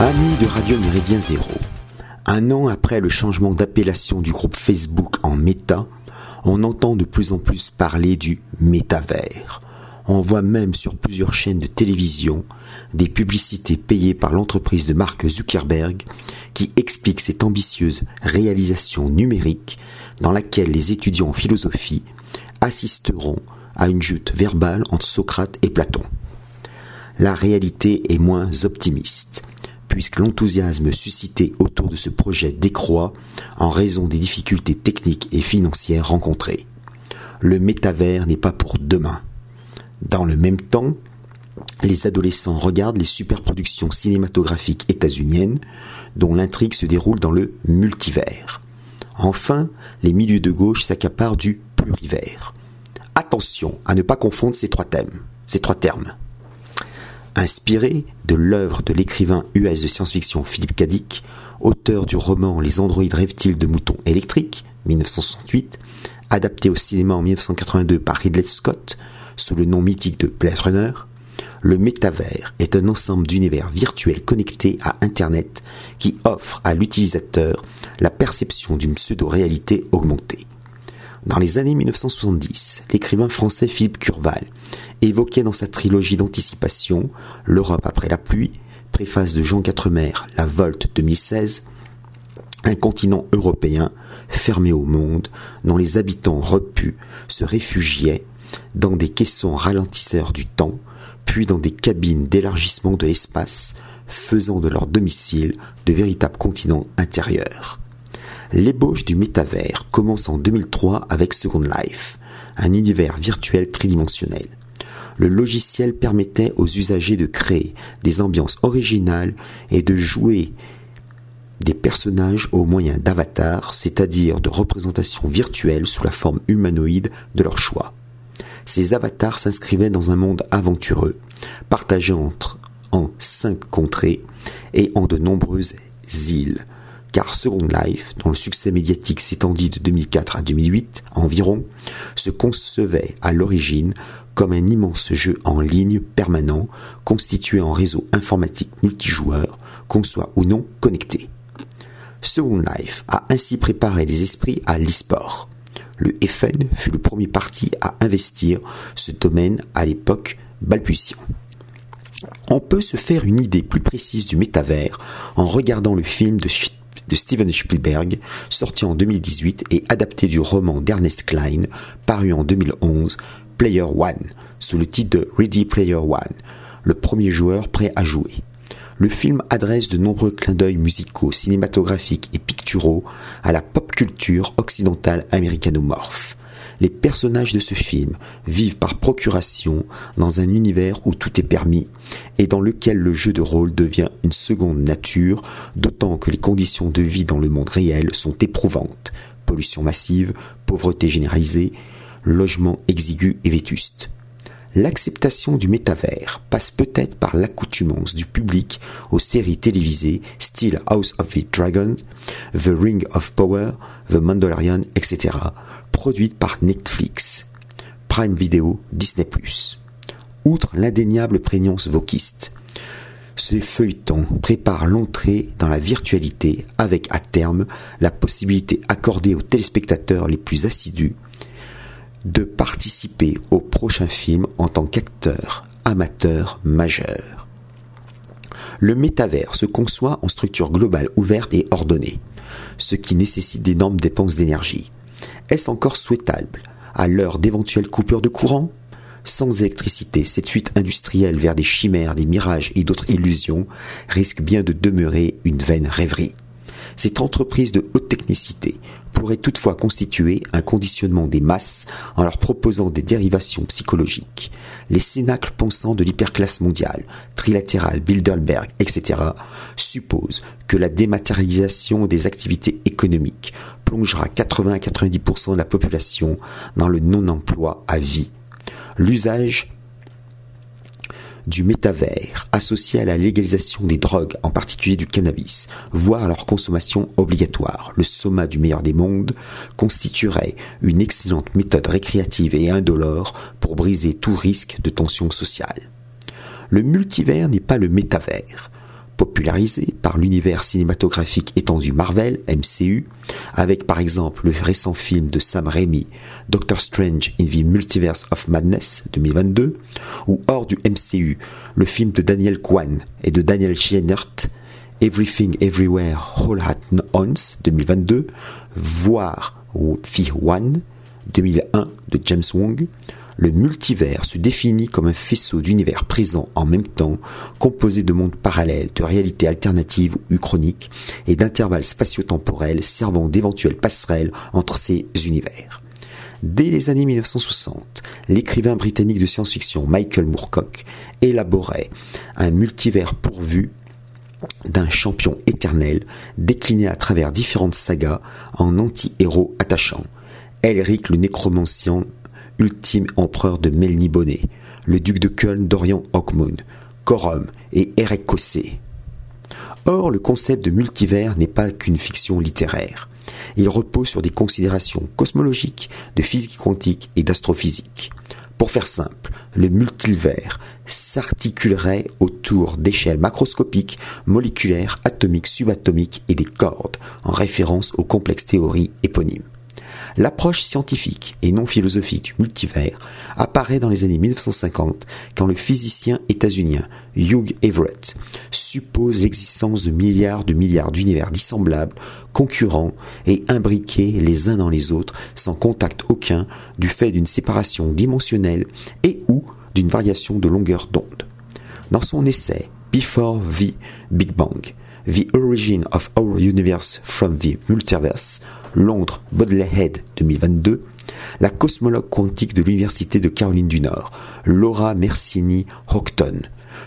Amis de Radio Méridien Zéro, un an après le changement d'appellation du groupe Facebook en Meta, on entend de plus en plus parler du métavers. On voit même sur plusieurs chaînes de télévision des publicités payées par l'entreprise de Mark Zuckerberg qui explique cette ambitieuse réalisation numérique dans laquelle les étudiants en philosophie assisteront à une jute verbale entre Socrate et Platon. La réalité est moins optimiste puisque l'enthousiasme suscité autour de ce projet décroît en raison des difficultés techniques et financières rencontrées. Le métavers n'est pas pour demain. Dans le même temps, les adolescents regardent les superproductions cinématographiques états-uniennes dont l'intrigue se déroule dans le multivers. Enfin, les milieux de gauche s'accaparent du plurivers. Attention à ne pas confondre ces trois thèmes, ces trois termes. Inspiré de l'œuvre de l'écrivain US de science-fiction Philippe Cadic, auteur du roman Les androïdes rêvent-ils de moutons électriques, 1968, adapté au cinéma en 1982 par Ridley Scott sous le nom mythique de Blade Runner, le métavers est un ensemble d'univers virtuels connectés à Internet qui offre à l'utilisateur la perception d'une pseudo-réalité augmentée. Dans les années 1970, l'écrivain français Philippe Curval évoquait dans sa trilogie d'anticipation L'Europe après la pluie, préface de Jean Quatremer, La Volte 2016, un continent européen fermé au monde, dont les habitants repus se réfugiaient dans des caissons ralentisseurs du temps, puis dans des cabines d'élargissement de l'espace, faisant de leur domicile de véritables continents intérieurs. L'ébauche du métavers commence en 2003 avec Second Life, un univers virtuel tridimensionnel le logiciel permettait aux usagers de créer des ambiances originales et de jouer des personnages au moyen d'avatars, c'est-à-dire de représentations virtuelles sous la forme humanoïde de leur choix. Ces avatars s'inscrivaient dans un monde aventureux, partagé entre, en cinq contrées et en de nombreuses îles, car Second Life, dont le succès médiatique s'étendit de 2004 à 2008 environ, se concevait à l'origine comme un immense jeu en ligne permanent constitué en réseau informatique multijoueur, qu'on soit ou non connecté. Second Life a ainsi préparé les esprits à l'e-sport. Le FN fut le premier parti à investir ce domaine à l'époque balbutiant. On peut se faire une idée plus précise du métavers en regardant le film de de Steven Spielberg, sorti en 2018 et adapté du roman d'Ernest Klein, paru en 2011, Player One, sous le titre de Ready Player One, le premier joueur prêt à jouer. Le film adresse de nombreux clins d'œil musicaux, cinématographiques et picturaux à la pop culture occidentale américanomorphe les personnages de ce film vivent par procuration dans un univers où tout est permis et dans lequel le jeu de rôle devient une seconde nature, d'autant que les conditions de vie dans le monde réel sont éprouvantes. Pollution massive, pauvreté généralisée, logement exigu et vétuste. L'acceptation du métavers passe peut-être par l'accoutumance du public aux séries télévisées style House of the Dragon, The Ring of Power, The Mandalorian, etc., produites par Netflix, Prime Video, Disney+. Outre l'indéniable prégnance vokiste, ce feuilleton prépare l'entrée dans la virtualité avec à terme la possibilité accordée aux téléspectateurs les plus assidus de participer au prochain film en tant qu'acteur amateur majeur. Le métavers se conçoit en structure globale ouverte et ordonnée, ce qui nécessite d'énormes dépenses d'énergie. Est-ce encore souhaitable à l'heure d'éventuelles coupures de courant? Sans électricité, cette fuite industrielle vers des chimères, des mirages et d'autres illusions risque bien de demeurer une vaine rêverie. Cette entreprise de haute technicité pourrait toutefois constituer un conditionnement des masses en leur proposant des dérivations psychologiques. Les cénacles pensants de l'hyperclasse mondiale, trilatérale, Bilderberg, etc., supposent que la dématérialisation des activités économiques plongera 80 à 90% de la population dans le non-emploi à vie. L'usage du métavers associé à la légalisation des drogues, en particulier du cannabis, voire leur consommation obligatoire, le soma du meilleur des mondes, constituerait une excellente méthode récréative et indolore pour briser tout risque de tension sociale. Le multivers n'est pas le métavers. Popularisé par l'univers cinématographique étendu Marvel, MCU, avec par exemple le récent film de Sam Raimi, Doctor Strange in the Multiverse of Madness 2022, ou hors du MCU, le film de Daniel Kwan et de Daniel Scheinert, Everything Everywhere All at Once 2022, voire The One 2001 de James Wong, le multivers se définit comme un faisceau d'univers présents en même temps, composé de mondes parallèles, de réalités alternatives ou chroniques, et d'intervalles spatio-temporels servant d'éventuelles passerelles entre ces univers. Dès les années 1960, l'écrivain britannique de science-fiction Michael Moorcock élaborait un multivers pourvu d'un champion éternel décliné à travers différentes sagas en anti-héros attachants. Elric le nécromancien ultime empereur de Melniboné, le duc de Köln Dorian Hockmund, Corum et Eric Cossé. Or, le concept de multivers n'est pas qu'une fiction littéraire. Il repose sur des considérations cosmologiques, de physique quantique et d'astrophysique. Pour faire simple, le multivers s'articulerait autour d'échelles macroscopiques, moléculaires, atomiques, subatomiques et des cordes, en référence aux complexes théories éponymes. L'approche scientifique et non philosophique du multivers apparaît dans les années 1950 quand le physicien états-unien Hugh Everett suppose l'existence de milliards de milliards d'univers dissemblables, concurrents et imbriqués les uns dans les autres sans contact aucun du fait d'une séparation dimensionnelle et ou d'une variation de longueur d'onde. Dans son essai Before the Big Bang, The Origin of Our Universe from the Multiverse, Londres, Baudelaire Head 2022, la cosmologue quantique de l'Université de Caroline du Nord, Laura Mersini Houghton,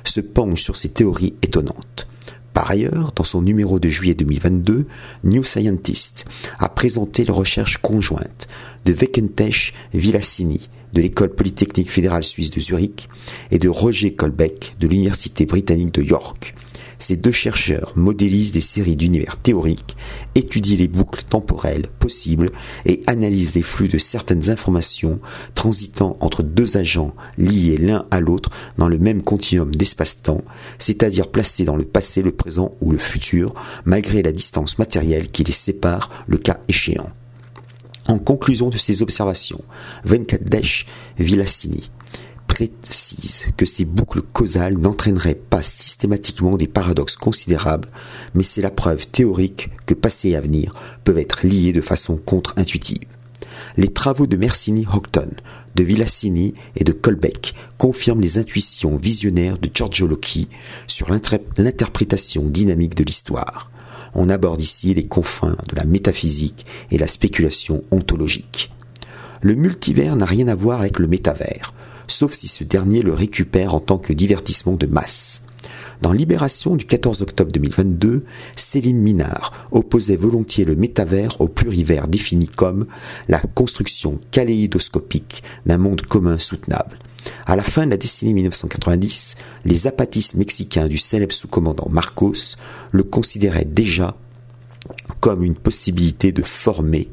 se penche sur ces théories étonnantes. Par ailleurs, dans son numéro de juillet 2022, New Scientist a présenté les recherches conjointes de Vekentesh Villassini de l'École polytechnique fédérale suisse de Zurich et de Roger Colbeck de l'Université britannique de York, ces deux chercheurs modélisent des séries d'univers théoriques, étudient les boucles temporelles possibles et analysent les flux de certaines informations transitant entre deux agents liés l'un à l'autre dans le même continuum d'espace-temps, c'est-à-dire placés dans le passé, le présent ou le futur, malgré la distance matérielle qui les sépare le cas échéant. En conclusion de ces observations, Venkatesh Vilasini précise que ces boucles causales n'entraîneraient pas systématiquement des paradoxes considérables, mais c'est la preuve théorique que passé et avenir peuvent être liés de façon contre-intuitive. Les travaux de Mersini Houghton, de Villassini et de Colbeck confirment les intuitions visionnaires de Giorgio Loki sur l'interprétation dynamique de l'histoire. On aborde ici les confins de la métaphysique et la spéculation ontologique. Le multivers n'a rien à voir avec le métavers sauf si ce dernier le récupère en tant que divertissement de masse. Dans Libération du 14 octobre 2022, Céline Minard opposait volontiers le métavers au plurivers défini comme la construction kaléidoscopique d'un monde commun soutenable. À la fin de la décennie 1990, les apatistes mexicains du célèbre sous-commandant Marcos le considéraient déjà comme une possibilité de former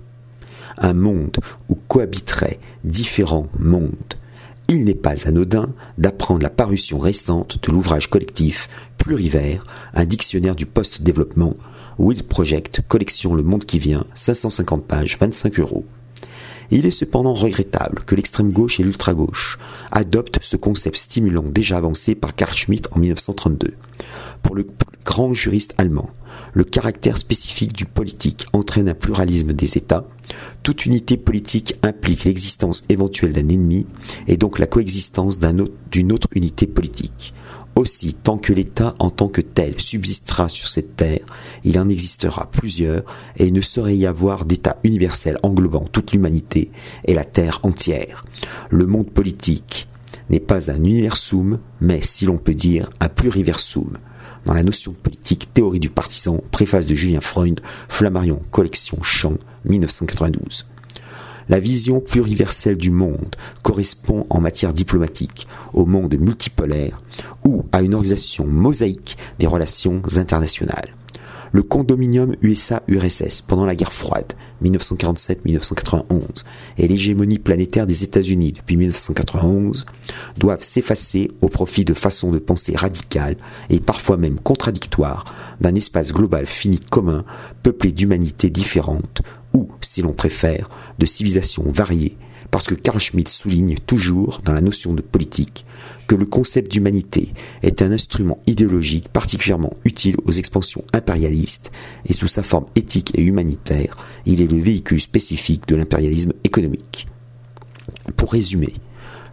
un monde où cohabiteraient différents mondes il n'est pas anodin d'apprendre la parution récente de l'ouvrage collectif Plurivers, un dictionnaire du post-développement, Will Project, collection Le Monde qui vient, 550 pages, 25 euros. Il est cependant regrettable que l'extrême gauche et l'ultra-gauche adoptent ce concept stimulant déjà avancé par Carl Schmitt en 1932. Pour le grand juriste allemand, le caractère spécifique du politique entraîne un pluralisme des États. Toute unité politique implique l'existence éventuelle d'un ennemi et donc la coexistence d'une autre unité politique. Aussi, tant que l'État en tant que tel subsistera sur cette terre, il en existera plusieurs et il ne saurait y avoir d'État universel englobant toute l'humanité et la terre entière. Le monde politique n'est pas un universum, mais si l'on peut dire un pluriversum. Dans la notion politique, théorie du partisan, préface de Julien Freund, Flammarion, collection Champ, 1992. La vision pluriverselle du monde correspond en matière diplomatique au monde multipolaire ou à une organisation mosaïque des relations internationales. Le condominium USA-URSS pendant la guerre froide 1947-1991 et l'hégémonie planétaire des États-Unis depuis 1991 doivent s'effacer au profit de façons de penser radicales et parfois même contradictoires d'un espace global fini commun peuplé d'humanités différentes ou, si l'on préfère, de civilisations variées parce que Carl Schmitt souligne toujours dans la notion de politique que le concept d'humanité est un instrument idéologique particulièrement utile aux expansions impérialistes et sous sa forme éthique et humanitaire, il est le véhicule spécifique de l'impérialisme économique. Pour résumer,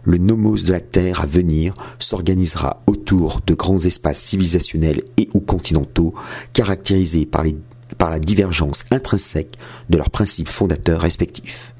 le nomos de la Terre à venir s'organisera autour de grands espaces civilisationnels et ou continentaux caractérisés par, par la divergence intrinsèque de leurs principes fondateurs respectifs.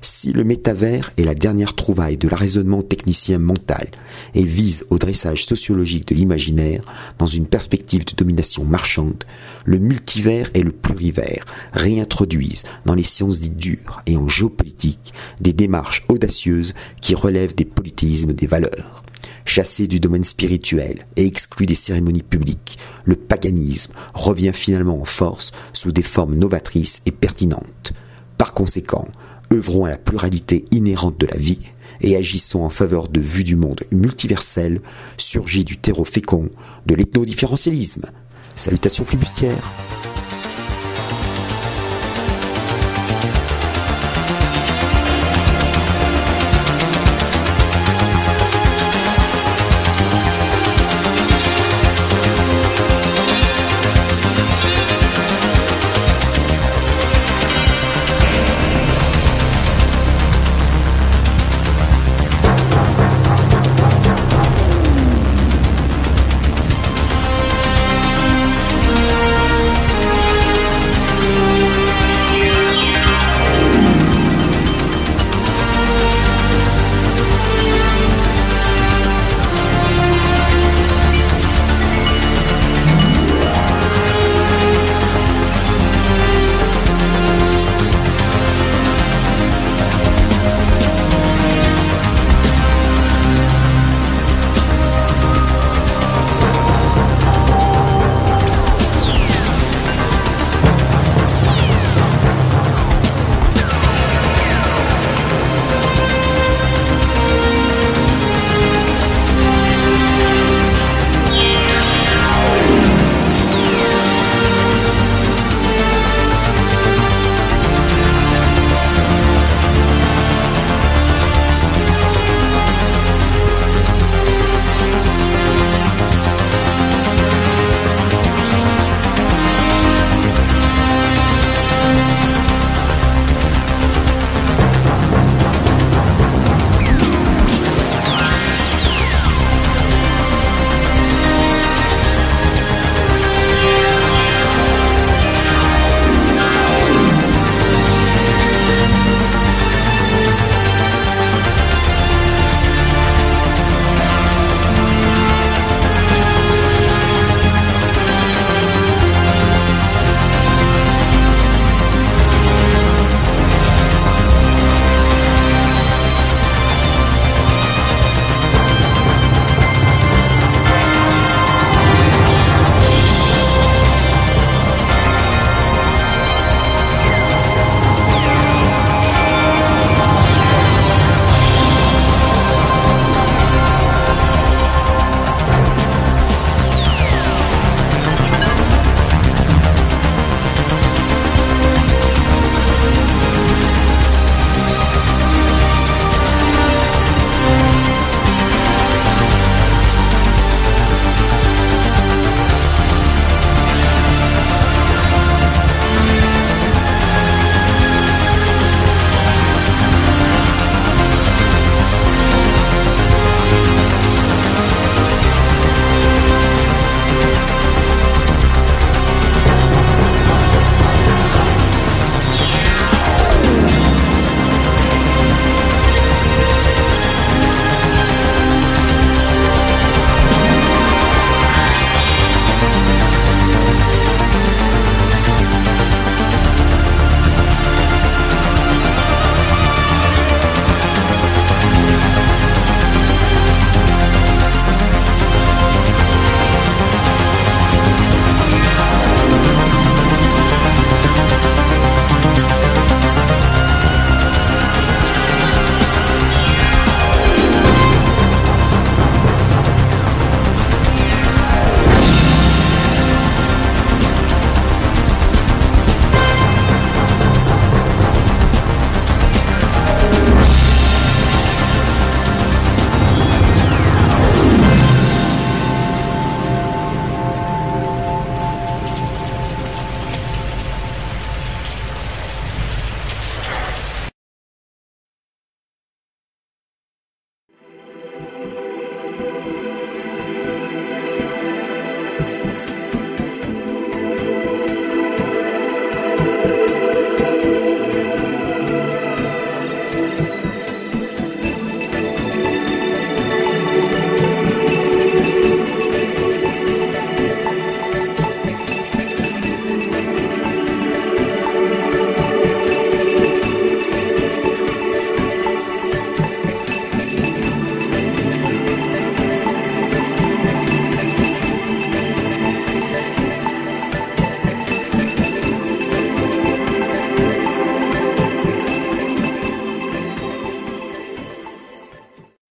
Si le métavers est la dernière trouvaille de la raisonnement technicien mental et vise au dressage sociologique de l'imaginaire dans une perspective de domination marchande, le multivers et le plurivers réintroduisent dans les sciences dites dures et en géopolitique des démarches audacieuses qui relèvent des politismes des valeurs. Chassé du domaine spirituel et exclu des cérémonies publiques, le paganisme revient finalement en force sous des formes novatrices et pertinentes. Par conséquent, œuvrons à la pluralité inhérente de la vie et agissons en faveur de vues du monde multiversel surgit du terreau fécond de l'ethno-différentialisme. Salutations flibustières